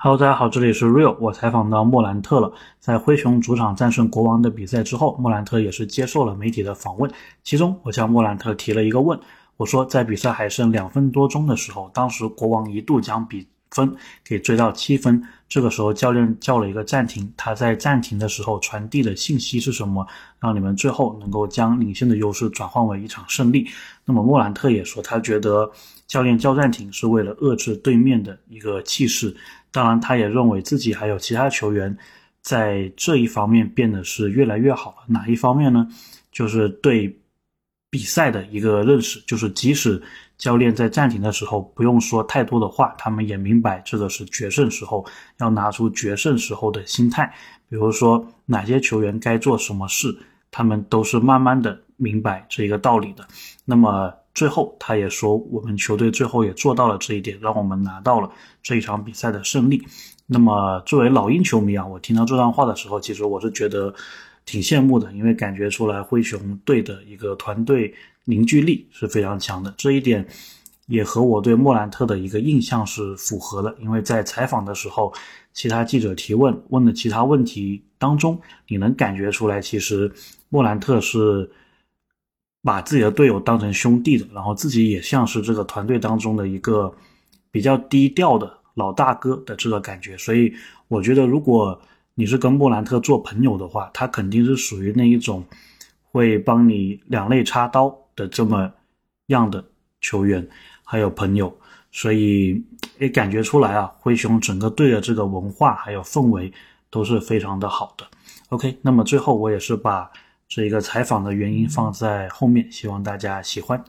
Hello，大家好，这里是 Real。我采访到莫兰特了，在灰熊主场战胜国王的比赛之后，莫兰特也是接受了媒体的访问。其中，我向莫兰特提了一个问，我说，在比赛还剩两分多钟的时候，当时国王一度将比分给追到七分，这个时候教练叫了一个暂停，他在暂停的时候传递的信息是什么，让你们最后能够将领先的优势转换为一场胜利？那么莫兰特也说，他觉得教练叫暂停是为了遏制对面的一个气势。当然，他也认为自己还有其他球员在这一方面变得是越来越好了。哪一方面呢？就是对比赛的一个认识，就是即使教练在暂停的时候不用说太多的话，他们也明白这个是决胜时候，要拿出决胜时候的心态。比如说哪些球员该做什么事，他们都是慢慢的明白这一个道理的。那么。最后，他也说，我们球队最后也做到了这一点，让我们拿到了这一场比赛的胜利。那么，作为老鹰球迷啊，我听到这段话的时候，其实我是觉得挺羡慕的，因为感觉出来灰熊队的一个团队凝聚力是非常强的。这一点也和我对莫兰特的一个印象是符合的，因为在采访的时候，其他记者提问问的其他问题当中，你能感觉出来，其实莫兰特是。把自己的队友当成兄弟的，然后自己也像是这个团队当中的一个比较低调的老大哥的这个感觉，所以我觉得如果你是跟莫兰特做朋友的话，他肯定是属于那一种会帮你两肋插刀的这么样的球员还有朋友，所以也感觉出来啊，灰熊整个队的这个文化还有氛围都是非常的好的。OK，那么最后我也是把。这一个采访的原因放在后面，希望大家喜欢。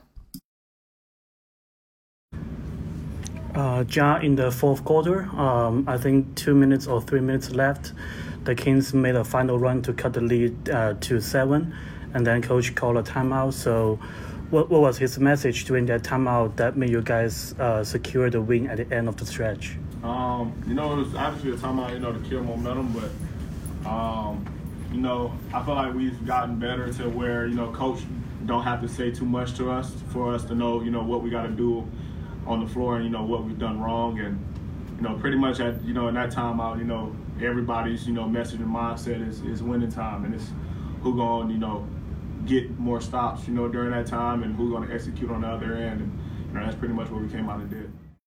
Uh, John, in the fourth quarter, um, I think two minutes or three minutes left, the Kings made a final run to cut the lead uh, to seven, and then coach called a timeout. So, what, what was his message during that timeout that made you guys uh, secure the win at the end of the stretch? Um, you know, it was obviously a timeout, you know, to kill momentum, but um, you know, I feel like we've gotten better to where, you know, coach don't have to say too much to us for us to know, you know, what we got to do on the floor and, you know, what we've done wrong. And, you know, pretty much at, you know, in that time out, you know, everybody's, you know, message and mindset is, is winning time. And it's who going you know, get more stops, you know, during that time and who's going to execute on the other end. And, you know, that's pretty much what we came out and did.